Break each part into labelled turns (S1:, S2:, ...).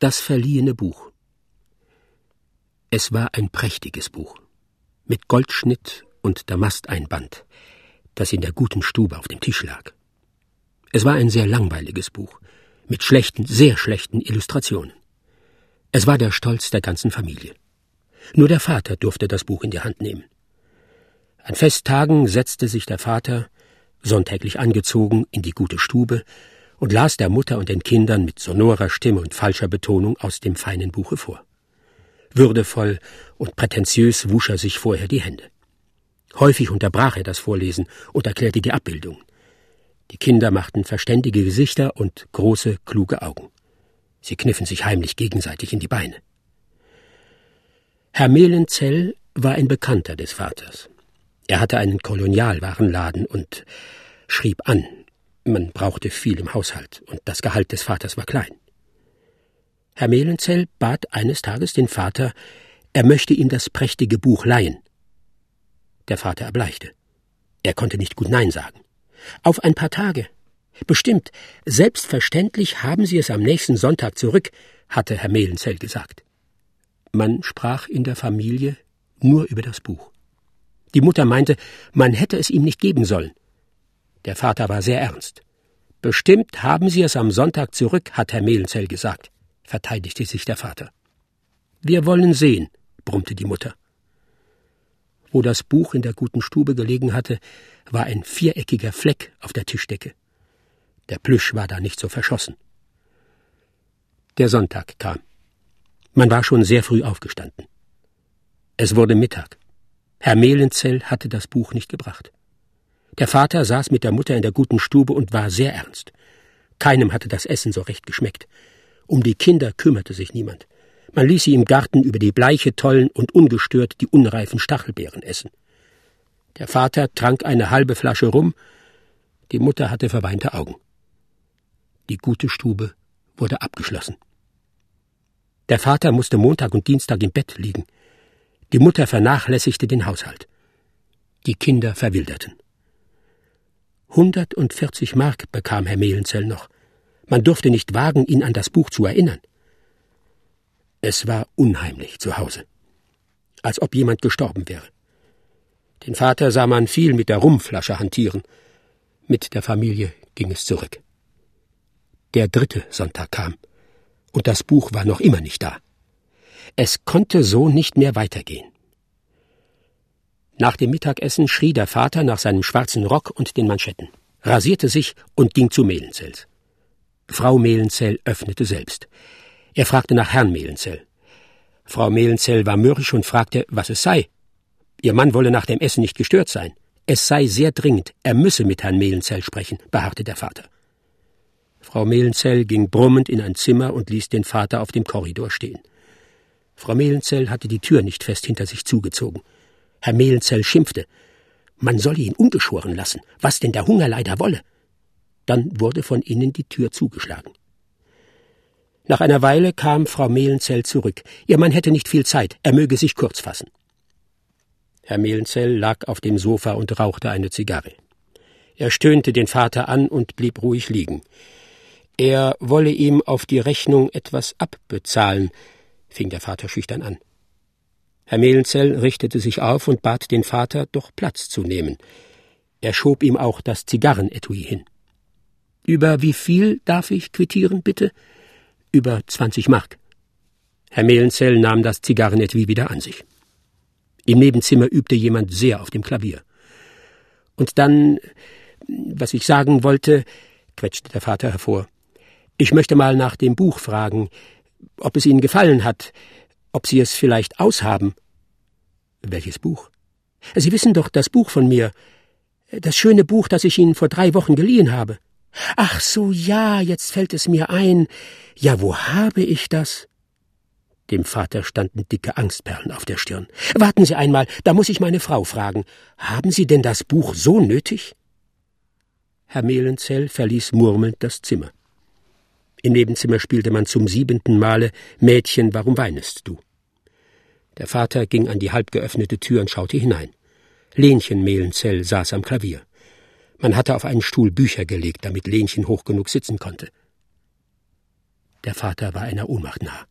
S1: Das verliehene Buch. Es war ein prächtiges Buch, mit Goldschnitt und Damasteinband, das in der guten Stube auf dem Tisch lag. Es war ein sehr langweiliges Buch, mit schlechten, sehr schlechten Illustrationen. Es war der Stolz der ganzen Familie. Nur der Vater durfte das Buch in die Hand nehmen. An Festtagen setzte sich der Vater, sonntäglich angezogen, in die gute Stube und las der Mutter und den Kindern mit sonorer Stimme und falscher Betonung aus dem feinen Buche vor. Würdevoll und prätentiös wusch er sich vorher die Hände. Häufig unterbrach er das Vorlesen und erklärte die Abbildung. Die Kinder machten verständige Gesichter und große, kluge Augen. Sie kniffen sich heimlich gegenseitig in die Beine. Herr Mehlenzell war ein Bekannter des Vaters. Er hatte einen Kolonialwarenladen und schrieb an. Man brauchte viel im Haushalt, und das Gehalt des Vaters war klein. Herr Mehlenzell bat eines Tages den Vater, er möchte ihm das prächtige Buch leihen. Der Vater erbleichte. Er konnte nicht gut Nein sagen. Auf ein paar Tage. Bestimmt, selbstverständlich haben Sie es am nächsten Sonntag zurück, hatte Herr Mehlenzell gesagt. Man sprach in der Familie nur über das Buch. Die Mutter meinte, man hätte es ihm nicht geben sollen. Der Vater war sehr ernst. Bestimmt haben Sie es am Sonntag zurück, hat Herr Mehlenzell gesagt, verteidigte sich der Vater. Wir wollen sehen, brummte die Mutter. Wo das Buch in der guten Stube gelegen hatte, war ein viereckiger Fleck auf der Tischdecke. Der Plüsch war da nicht so verschossen. Der Sonntag kam. Man war schon sehr früh aufgestanden. Es wurde Mittag. Herr Mehlenzell hatte das Buch nicht gebracht. Der Vater saß mit der Mutter in der guten Stube und war sehr ernst. Keinem hatte das Essen so recht geschmeckt. Um die Kinder kümmerte sich niemand. Man ließ sie im Garten über die Bleiche tollen und ungestört die unreifen Stachelbeeren essen. Der Vater trank eine halbe Flasche rum, die Mutter hatte verweinte Augen. Die gute Stube wurde abgeschlossen. Der Vater musste Montag und Dienstag im Bett liegen. Die Mutter vernachlässigte den Haushalt. Die Kinder verwilderten. 140 Mark bekam Herr Mehlenzell noch. Man durfte nicht wagen, ihn an das Buch zu erinnern. Es war unheimlich zu Hause, als ob jemand gestorben wäre. Den Vater sah man viel mit der Rumflasche hantieren. Mit der Familie ging es zurück. Der dritte Sonntag kam, und das Buch war noch immer nicht da. Es konnte so nicht mehr weitergehen. Nach dem Mittagessen schrie der Vater nach seinem schwarzen Rock und den Manschetten, rasierte sich und ging zu Mehlenzells. Frau Mehlenzell öffnete selbst. Er fragte nach Herrn Mehlenzell. Frau Mehlenzell war mürrisch und fragte, was es sei. Ihr Mann wolle nach dem Essen nicht gestört sein. Es sei sehr dringend, er müsse mit Herrn Mehlenzell sprechen, beharrte der Vater. Frau Mehlenzell ging brummend in ein Zimmer und ließ den Vater auf dem Korridor stehen. Frau Mehlenzell hatte die Tür nicht fest hinter sich zugezogen. Herr Mehlenzell schimpfte. Man solle ihn ungeschoren lassen, was denn der Hunger leider wolle. Dann wurde von innen die Tür zugeschlagen. Nach einer Weile kam Frau Mehlenzell zurück. Ihr Mann hätte nicht viel Zeit, er möge sich kurz fassen. Herr Mehlenzell lag auf dem Sofa und rauchte eine Zigarre. Er stöhnte den Vater an und blieb ruhig liegen. Er wolle ihm auf die Rechnung etwas abbezahlen, fing der Vater schüchtern an. Herr Mehlenzell richtete sich auf und bat den Vater, doch Platz zu nehmen. Er schob ihm auch das Zigarrenetui hin. Über wie viel darf ich quittieren, bitte? Über zwanzig Mark. Herr Mehlenzell nahm das Zigarrenetui wieder an sich. Im Nebenzimmer übte jemand sehr auf dem Klavier. Und dann, was ich sagen wollte, quetschte der Vater hervor. Ich möchte mal nach dem Buch fragen, ob es Ihnen gefallen hat, ob Sie es vielleicht aushaben. Welches Buch? Sie wissen doch das Buch von mir. Das schöne Buch, das ich Ihnen vor drei Wochen geliehen habe. Ach so, ja, jetzt fällt es mir ein. Ja, wo habe ich das? Dem Vater standen dicke Angstperlen auf der Stirn. Warten Sie einmal, da muss ich meine Frau fragen. Haben Sie denn das Buch so nötig? Herr Mehlenzell verließ murmelnd das Zimmer. Im Nebenzimmer spielte man zum siebenten Male Mädchen, warum weinest du? Der Vater ging an die halb geöffnete Tür und schaute hinein. Lenchen Mehlenzell saß am Klavier. Man hatte auf einen Stuhl Bücher gelegt, damit Lenchen hoch genug sitzen konnte. Der Vater war einer Ohnmacht nah.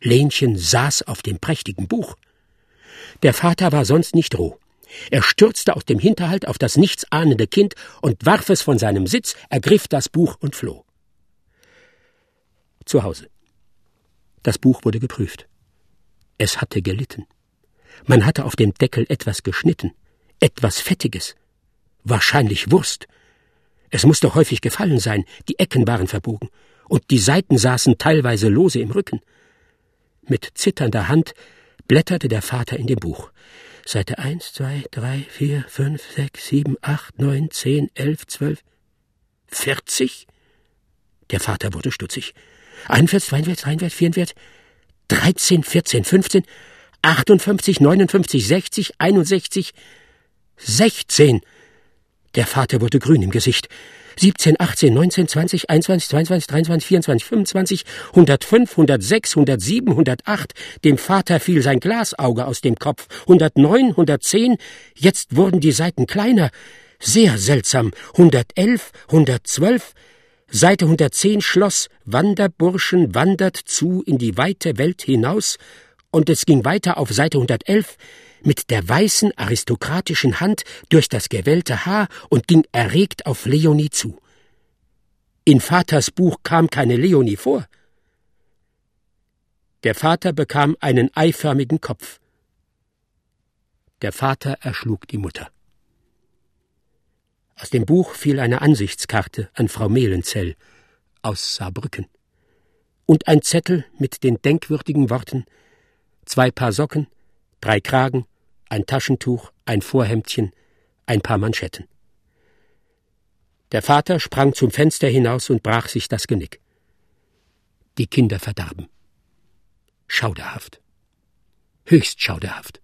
S1: Lenchen saß auf dem prächtigen Buch. Der Vater war sonst nicht roh. Er stürzte aus dem Hinterhalt auf das nichtsahnende Kind und warf es von seinem Sitz, ergriff das Buch und floh. Zu Hause. Das Buch wurde geprüft. Es hatte gelitten. Man hatte auf dem Deckel etwas geschnitten, etwas Fettiges, wahrscheinlich Wurst. Es musste häufig gefallen sein, die Ecken waren verbogen, und die Seiten saßen teilweise lose im Rücken. Mit zitternder Hand blätterte der Vater in dem Buch. Seite eins, zwei, drei, vier, fünf, sechs, sieben, acht, neun, zehn, elf, zwölf, vierzig? Der Vater wurde stutzig. 41, 42, 43, 44, 13, 14, 15, 58, 59, 60, 61, 16. Der Vater wurde grün im Gesicht. 17, 18, 19, 20, 21, 22, 23, 24, 25, 105, 106, 107, 108. Dem Vater fiel sein Glasauge aus dem Kopf. 109, 110. Jetzt wurden die Seiten kleiner. Sehr seltsam. 111, 112. Seite 110 schloss Wanderburschen wandert zu in die weite Welt hinaus, und es ging weiter auf Seite 111 mit der weißen aristokratischen Hand durch das gewellte Haar und ging erregt auf Leonie zu. In Vaters Buch kam keine Leonie vor. Der Vater bekam einen eiförmigen Kopf. Der Vater erschlug die Mutter. Aus dem Buch fiel eine Ansichtskarte an Frau Mehlenzell aus Saarbrücken und ein Zettel mit den denkwürdigen Worten zwei Paar Socken, drei Kragen, ein Taschentuch, ein Vorhemdchen, ein paar Manschetten. Der Vater sprang zum Fenster hinaus und brach sich das Genick. Die Kinder verdarben. Schauderhaft. Höchst schauderhaft.